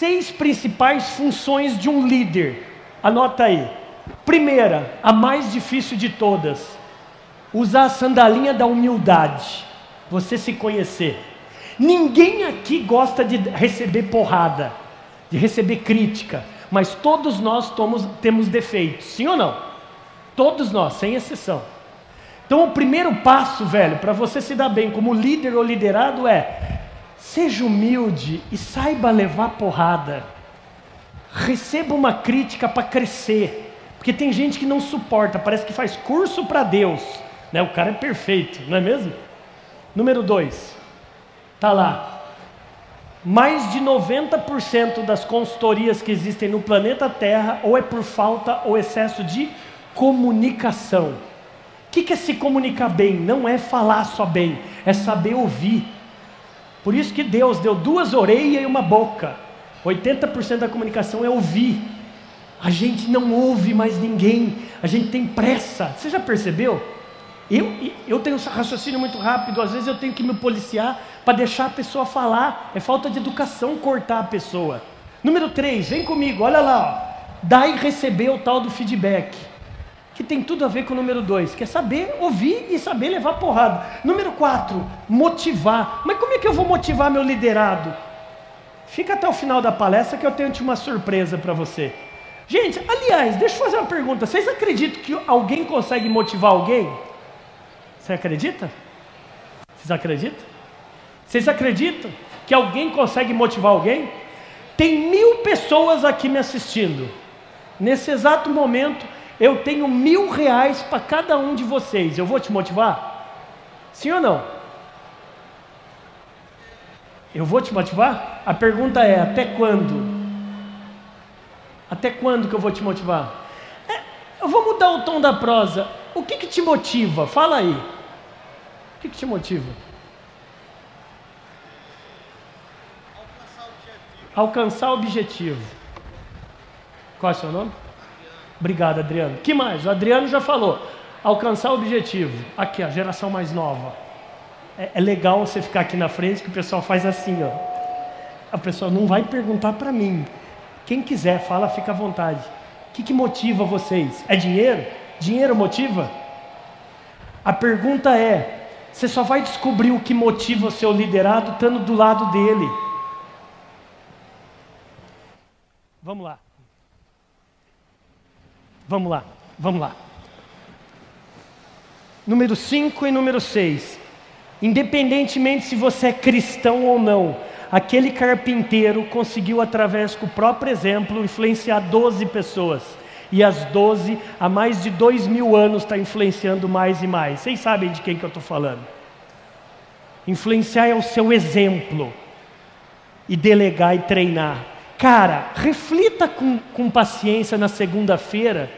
seis principais funções de um líder. Anota aí. Primeira, a mais difícil de todas, usar a sandalinha da humildade, você se conhecer. Ninguém aqui gosta de receber porrada, de receber crítica, mas todos nós tomos, temos defeitos, sim ou não? Todos nós, sem exceção. Então, o primeiro passo, velho, para você se dar bem como líder ou liderado é: seja humilde e saiba levar porrada. Receba uma crítica para crescer, porque tem gente que não suporta, parece que faz curso para Deus, né? O cara é perfeito, não é mesmo? Número dois, tá lá. Mais de 90% das consultorias que existem no planeta Terra ou é por falta ou excesso de comunicação. O que é se comunicar bem? Não é falar só bem, é saber ouvir. Por isso que Deus deu duas orelhas e uma boca. 80% da comunicação é ouvir. A gente não ouve mais ninguém, a gente tem pressa. Você já percebeu? Eu, eu tenho um raciocínio muito rápido, às vezes eu tenho que me policiar para deixar a pessoa falar. É falta de educação cortar a pessoa. Número 3, vem comigo, olha lá. Ó. Dar e receber o tal do feedback. Que tem tudo a ver com o número 2, que é saber ouvir e saber levar porrada. Número 4, motivar. Mas como é que eu vou motivar meu liderado? Fica até o final da palestra que eu tenho uma surpresa para você. Gente, aliás, deixa eu fazer uma pergunta. Vocês acreditam que alguém consegue motivar alguém? Você acredita? Vocês acreditam? Vocês acreditam que alguém consegue motivar alguém? Tem mil pessoas aqui me assistindo. Nesse exato momento, eu tenho mil reais para cada um de vocês. Eu vou te motivar? Sim ou não? Eu vou te motivar? A pergunta é: até quando? Até quando que eu vou te motivar? É, eu vou mudar o tom da prosa. O que, que te motiva? Fala aí. O que, que te motiva? Alcançar o objetivo. Qual é o seu nome? Obrigado, Adriano. que mais? O Adriano já falou. Alcançar o objetivo. Aqui, a geração mais nova. É, é legal você ficar aqui na frente que o pessoal faz assim, ó. A pessoa não vai perguntar para mim. Quem quiser, fala, fica à vontade. O que, que motiva vocês? É dinheiro? Dinheiro motiva? A pergunta é: você só vai descobrir o que motiva o seu liderado estando do lado dele. Vamos lá. Vamos lá, vamos lá. Número 5 e número 6. Independentemente se você é cristão ou não, aquele carpinteiro conseguiu, através do próprio exemplo, influenciar 12 pessoas. E as 12, há mais de dois mil anos, está influenciando mais e mais. Vocês sabem de quem que eu estou falando. Influenciar é o seu exemplo. E delegar e treinar. Cara, reflita com, com paciência na segunda-feira.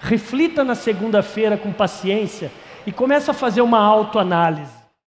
Reflita na segunda-feira com paciência e começa a fazer uma autoanálise.